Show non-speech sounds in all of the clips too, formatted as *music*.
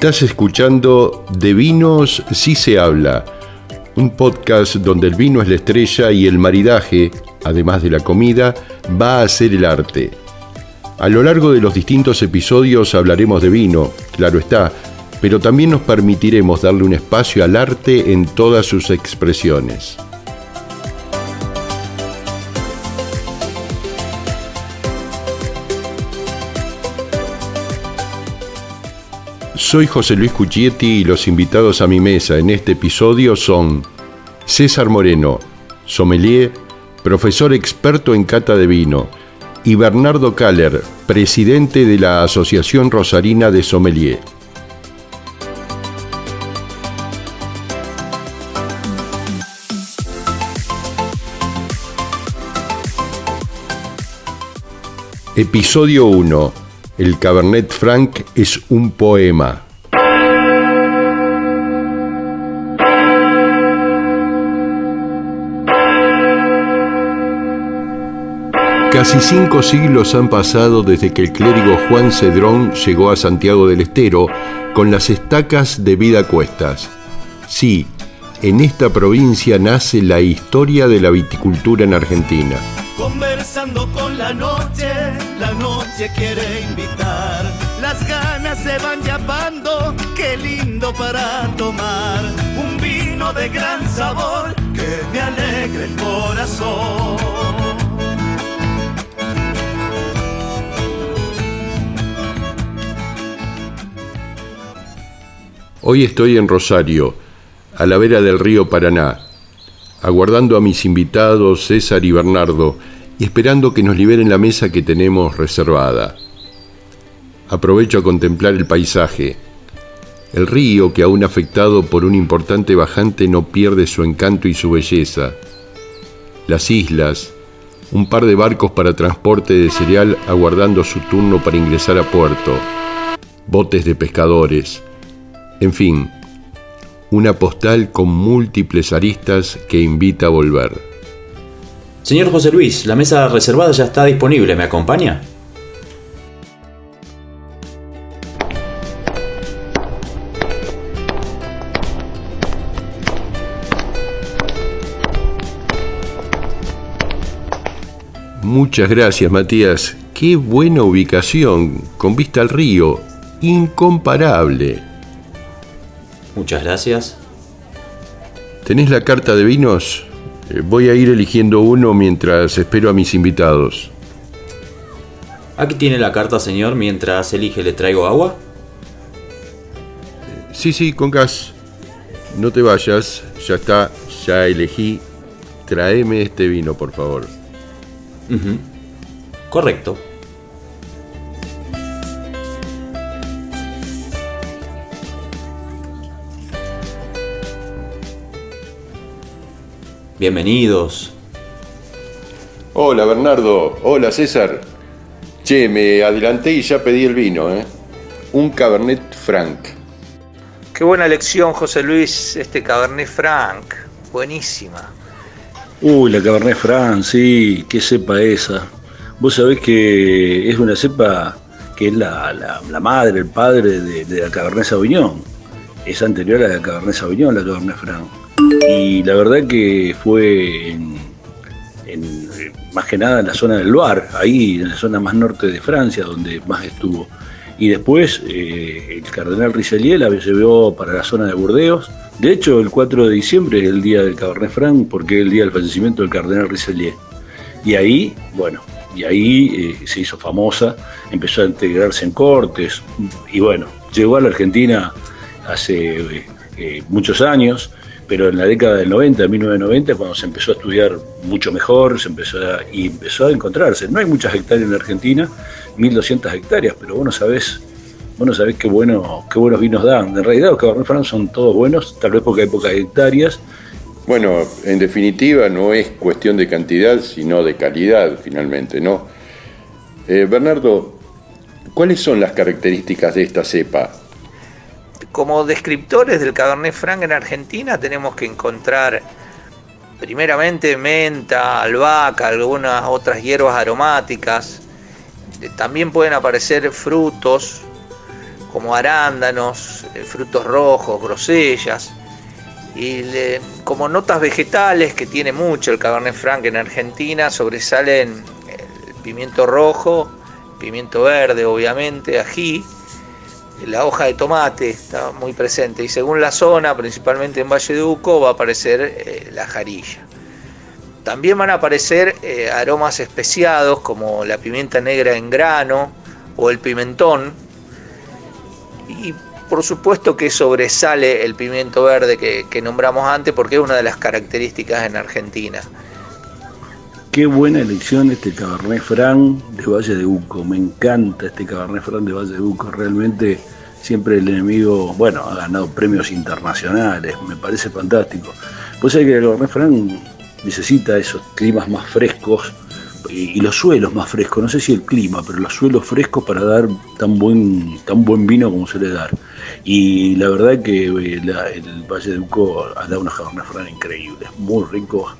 Estás escuchando De Vinos sí se habla, un podcast donde el vino es la estrella y el maridaje, además de la comida, va a ser el arte. A lo largo de los distintos episodios hablaremos de vino, claro está, pero también nos permitiremos darle un espacio al arte en todas sus expresiones. Soy José Luis Cuchietti y los invitados a mi mesa en este episodio son César Moreno, sommelier, profesor experto en cata de vino, y Bernardo Kaller, presidente de la Asociación Rosarina de Sommelier. Episodio 1 el Cabernet Franc es un poema. Casi cinco siglos han pasado desde que el clérigo Juan Cedrón llegó a Santiago del Estero con las estacas de vida cuestas. Sí, en esta provincia nace la historia de la viticultura en Argentina. Noche quiere invitar. Las ganas se van llamando, qué lindo para tomar. Un vino de gran sabor que me alegre el corazón. Hoy estoy en Rosario, a la vera del río Paraná, aguardando a mis invitados César y Bernardo y esperando que nos liberen la mesa que tenemos reservada. Aprovecho a contemplar el paisaje. El río, que aún afectado por un importante bajante, no pierde su encanto y su belleza. Las islas, un par de barcos para transporte de cereal aguardando su turno para ingresar a puerto, botes de pescadores, en fin, una postal con múltiples aristas que invita a volver. Señor José Luis, la mesa reservada ya está disponible, ¿me acompaña? Muchas gracias, Matías. Qué buena ubicación, con vista al río. Incomparable. Muchas gracias. ¿Tenés la carta de vinos? Voy a ir eligiendo uno mientras espero a mis invitados. Aquí tiene la carta, señor. Mientras elige, ¿le traigo agua? Sí, sí, con gas. No te vayas. Ya está, ya elegí. Tráeme este vino, por favor. Correcto. Bienvenidos. Hola Bernardo, hola César. Che, me adelanté y ya pedí el vino, ¿eh? Un Cabernet Franc. Qué buena elección, José Luis, este Cabernet Franc. Buenísima. Uy, la Cabernet Franc, sí, qué cepa esa. Vos sabés que es una cepa que es la, madre, el padre de, de, la Cabernet Sauvignon. Es anterior a la Cabernet Sauvignon, la Cabernet Franc. Y la verdad que fue en, más que nada en la zona del Loire, ahí en la zona más norte de Francia, donde más estuvo. Y después eh, el cardenal Richelieu la llevó para la zona de Burdeos. De hecho, el 4 de diciembre es el día del Cabernet Franc, porque es el día del fallecimiento del cardenal Richelieu. Y ahí, bueno, y ahí eh, se hizo famosa, empezó a integrarse en cortes, y bueno, llegó a la Argentina hace eh, muchos años pero en la década del 90, 1990, cuando se empezó a estudiar mucho mejor, se empezó a, y empezó a encontrarse. No hay muchas hectáreas en Argentina, 1.200 hectáreas, pero vos no sabés, vos qué, bueno, qué buenos vinos dan. En realidad los Cabernet Franc son todos buenos, tal vez porque hay pocas hectáreas. Bueno, en definitiva no es cuestión de cantidad, sino de calidad finalmente, ¿no? Eh, Bernardo, ¿cuáles son las características de esta cepa? Como descriptores del Cabernet Franc en Argentina tenemos que encontrar primeramente menta, albahaca, algunas otras hierbas aromáticas. También pueden aparecer frutos como arándanos, eh, frutos rojos, grosellas. Y como notas vegetales que tiene mucho el Cabernet Franc en Argentina, sobresalen el pimiento rojo, pimiento verde, obviamente, ají, la hoja de tomate está muy presente y según la zona, principalmente en Valle de Uco, va a aparecer eh, la jarilla. También van a aparecer eh, aromas especiados como la pimienta negra en grano o el pimentón. Y por supuesto que sobresale el pimiento verde que, que nombramos antes porque es una de las características en Argentina. Qué buena elección este Cabernet Franc de Valle de Uco. Me encanta este Cabernet Franc de Valle de Uco. Realmente siempre el enemigo, bueno, ha ganado premios internacionales. Me parece fantástico. Pues hay que el Cabernet Franc necesita esos climas más frescos y, los suelos más frescos. No sé si el clima, pero los suelos frescos para dar tan buen, tan buen vino como suele dar. Y la verdad que eh, el Valle de Uco ha dado unos Cabernet Franc increíbles, muy ricos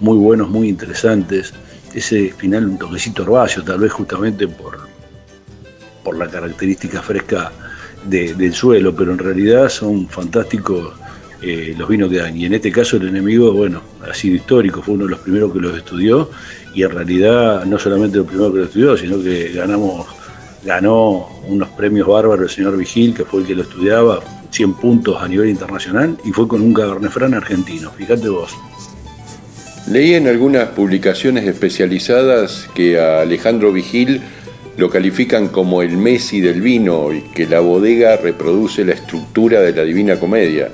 muy buenos, muy interesantes. Ese final un toquecito herbáceo, tal vez justamente por, por la característica fresca del suelo, pero en realidad son fantásticos eh, los vinos que dan. Y en este caso el enemigo, bueno, ha sido histórico, fue uno de los primeros que los estudió y en realidad no solamente el primero que lo estudió, sino que ganamos, ganó unos premios bárbaros el señor Vigil, que fue el que lo estudiaba, 100 puntos a nivel internacional y fue con un Cabernet Franc argentino, fíjate vos. Leí en algunas publicaciones especializadas que a Alejandro Vigil lo califican como el Messi del vino y que la bodega reproduce la estructura de la Divina Comedia.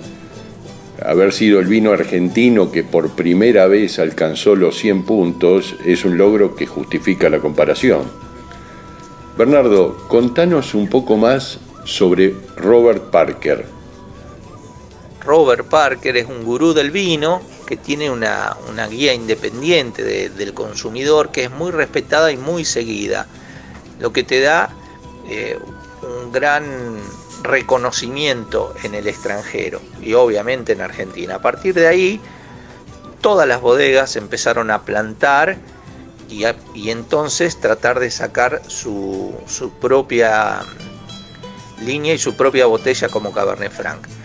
Haber sido el vino argentino que por primera vez alcanzó los 100 puntos es un logro que justifica la comparación. Bernardo, contanos un poco más sobre Robert Parker. Robert Parker es un gurú del vino que tiene una, guía independiente del consumidor que es muy respetada y muy seguida, lo que te da eh, un gran reconocimiento en el extranjero y obviamente en Argentina. A partir de ahí, todas las bodegas empezaron a plantar y, y entonces tratar de sacar su, su propia línea y su propia botella como Cabernet Franc.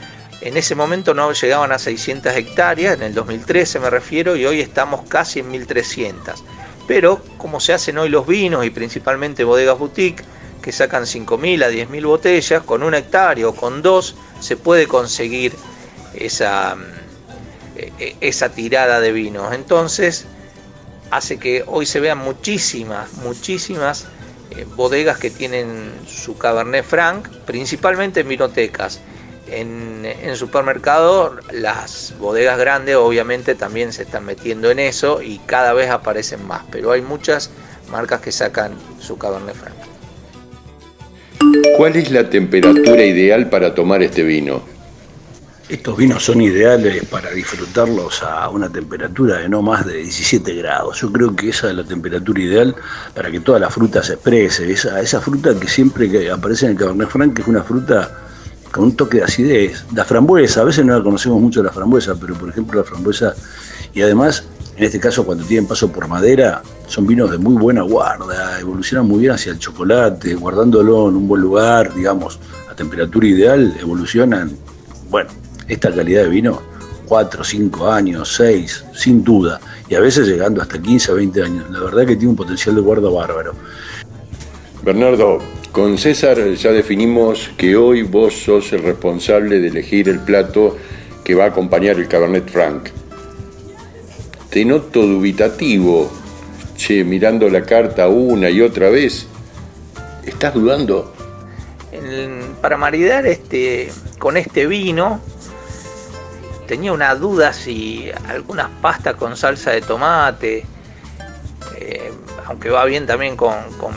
En ese momento no llegaban a 600 hectáreas, en el 2013 me refiero, y hoy estamos casi en 1300. Pero como se hacen hoy los vinos y principalmente bodegas boutique, que sacan 5.000 a 10.000 botellas, con una hectárea o con dos se puede conseguir esa, e, e, esa tirada de vinos. Entonces hace que hoy se vean muchísimas, muchísimas eh, bodegas que tienen su Cabernet Franc, principalmente en vinotecas en, en supermercado las bodegas grandes obviamente también se están metiendo en eso y cada vez aparecen más, pero hay muchas marcas que sacan su Cabernet Franc. ¿Cuál es la temperatura ideal para tomar este vino? Estos vinos son ideales para disfrutarlos a una temperatura de no más de 17 grados. Yo creo que esa es la temperatura ideal para que toda la fruta se exprese. Esa, esa fruta que siempre aparece en el Cabernet Franc, que es una fruta con un toque de acidez. La frambuesa, a veces no la conocemos mucho la frambuesa, pero por ejemplo la frambuesa, y además, en este caso cuando tienen paso por madera, son vinos de muy buena guarda, evolucionan muy bien hacia el chocolate, guardándolo en un buen lugar, digamos, a temperatura ideal, evolucionan, bueno, esta calidad de vino, 4, 5 años, 6, sin duda, y a veces llegando hasta 15 20 años. La verdad que tiene un potencial de guarda bárbaro. Bernardo, con César ya definimos que hoy vos sos el responsable de elegir el plato que va a acompañar el Cabernet Franc. Te noto dubitativo, che, mirando la carta una y otra vez. ¿Estás dudando? para maridar este, con este vino, tenía una duda si algunas pastas con salsa de tomate, eh, aunque va bien también con,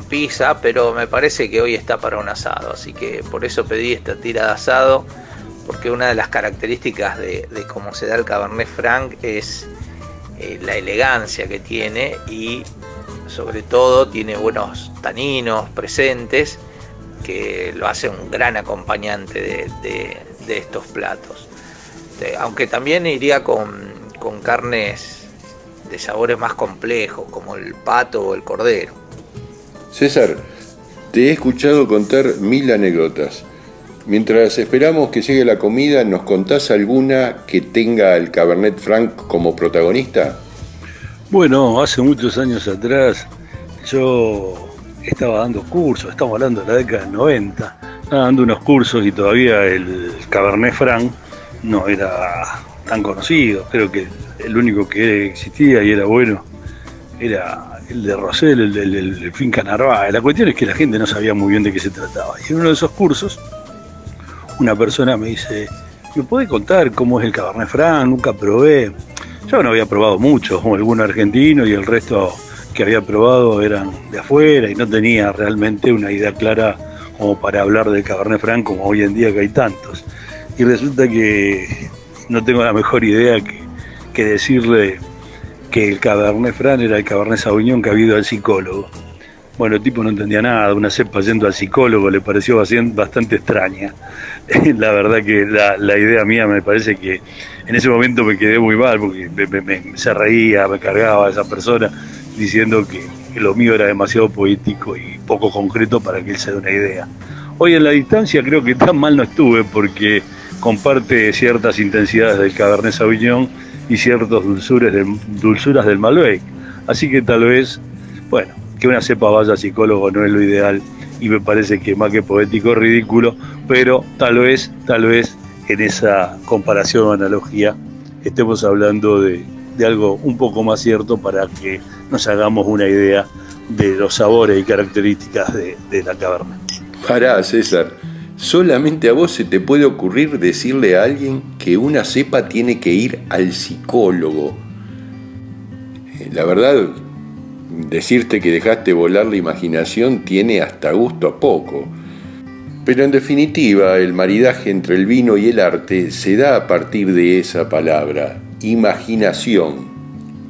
pizza, pero me parece que hoy está para un asado, así que por eso pedí esta tira de asado, porque una de las características de, cómo se da el Cabernet Franc es eh, la elegancia que tiene y sobre todo tiene buenos taninos presentes que lo hace un gran acompañante de, estos platos. aunque también iría con carnes de sabores más complejos, como el pato o el cordero. César, te he escuchado contar mil anécdotas. mientras esperamos que llegue la comida, ¿nos contás alguna que tenga el Cabernet Franc como protagonista? Bueno, hace muchos años atrás yo estaba dando cursos, estamos hablando de la década del 90, estaba dando unos cursos y todavía el Cabernet Franc no era tan conocido, creo que el único que existía y era bueno era el de Rosell, el del Finca Narváez. La cuestión es que la gente no sabía muy bien de qué se trataba. Y en uno de esos cursos, una persona me dice, ¿me puede contar cómo es el Cabernet Franc? Nunca probé. Yo no había probado mucho, como alguno argentino y el resto que había probado eran de afuera y no tenía realmente una idea clara como para hablar del Cabernet Franc como hoy en día que hay tantos. Y resulta que no tengo la mejor idea que, que decirle que el Cabernet Franc era el Cabernet Sauvignon que ha habido al psicólogo. Bueno, el tipo no entendía nada, una cepa yendo al psicólogo le pareció bastante extraña. *laughs* la verdad que la, idea mía me parece que en ese momento me quedé muy mal porque se reía, me cargaba a esa persona diciendo que, lo mío era demasiado poético y poco concreto para que él se dé una idea. Hoy en la distancia creo que tan mal no estuve porque comparte ciertas intensidades del Cabernet Sauvignon y ciertas dulzuras del, dulzuras del Malbec. Así que tal vez, bueno, que una cepa vaya psicólogo no es lo ideal y me parece que más que poético ridículo, pero tal vez, tal vez en esa comparación o analogía estemos hablando de, algo un poco más cierto para que nos hagamos una idea de los sabores y características de, de la caverna. Pará, César. Solamente a vos se te puede ocurrir decirle a alguien que una cepa tiene que ir al psicólogo. Eh, la verdad, decirte que dejaste volar la imaginación tiene hasta gusto a poco. Pero en definitiva, el maridaje entre el vino y el arte se da a partir de esa palabra, imaginación.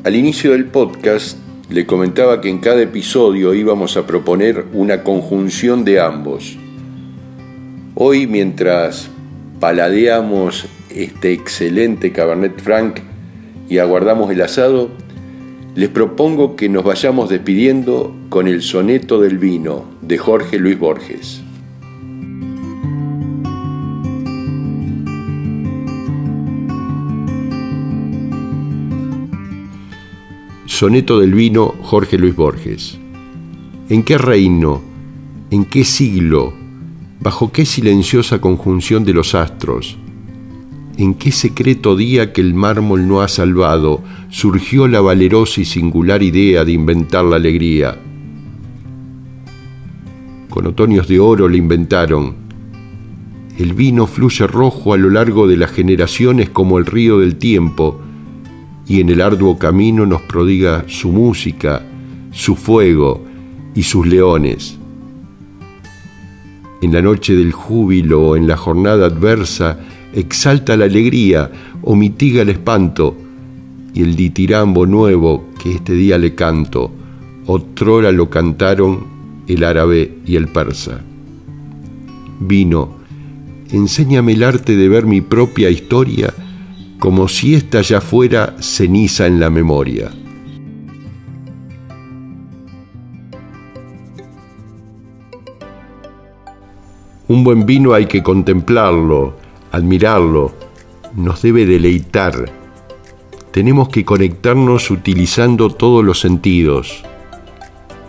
Al inicio del podcast le comentaba que en cada episodio íbamos a proponer una conjunción de ambos Hoy, mientras paladeamos este excelente Cabernet Franc y aguardamos el asado, les propongo que nos vayamos despidiendo con el soneto del vino de Jorge Luis Borges. Soneto del vino Jorge Luis Borges. ¿En qué reino, en qué siglo ¿Bajo qué silenciosa conjunción de los astros? ¿En qué secreto día que el mármol no ha salvado surgió la valerosa y singular idea de inventar la alegría? Con otoños de oro le inventaron. El vino fluye rojo a lo largo de las generaciones como el río del tiempo, y en el arduo camino nos prodiga su música, su fuego y sus leones en la noche del júbilo o en la jornada adversa, exalta la alegría o mitiga el espanto, y el ditirambo nuevo que este día le canto, otrora lo cantaron el árabe y el persa. Vino, enséñame el arte de ver mi propia historia como si ésta ya fuera ceniza en la memoria. Un buen vino hay que contemplarlo, admirarlo, nos debe deleitar. Tenemos que conectarnos utilizando todos los sentidos,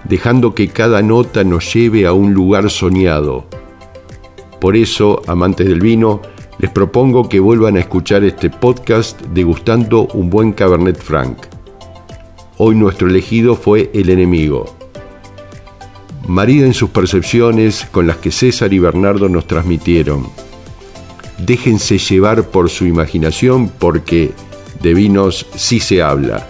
dejando que cada nota nos lleve a un lugar soñado. Por eso, amantes del vino, les propongo que vuelvan a escuchar este podcast degustando un buen Cabernet Franc. Hoy nuestro elegido fue El enemigo mariden sus percepciones con las que César y Bernardo nos transmitieron. Déjense llevar por su imaginación porque de vinos sí se habla.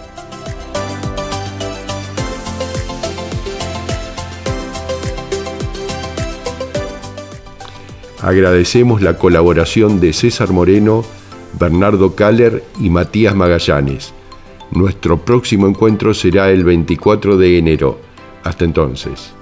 Agradecemos la colaboración de César Moreno, Bernardo Caller y Matías Magallanes. Nuestro próximo encuentro será el 24 de enero. Hasta entonces.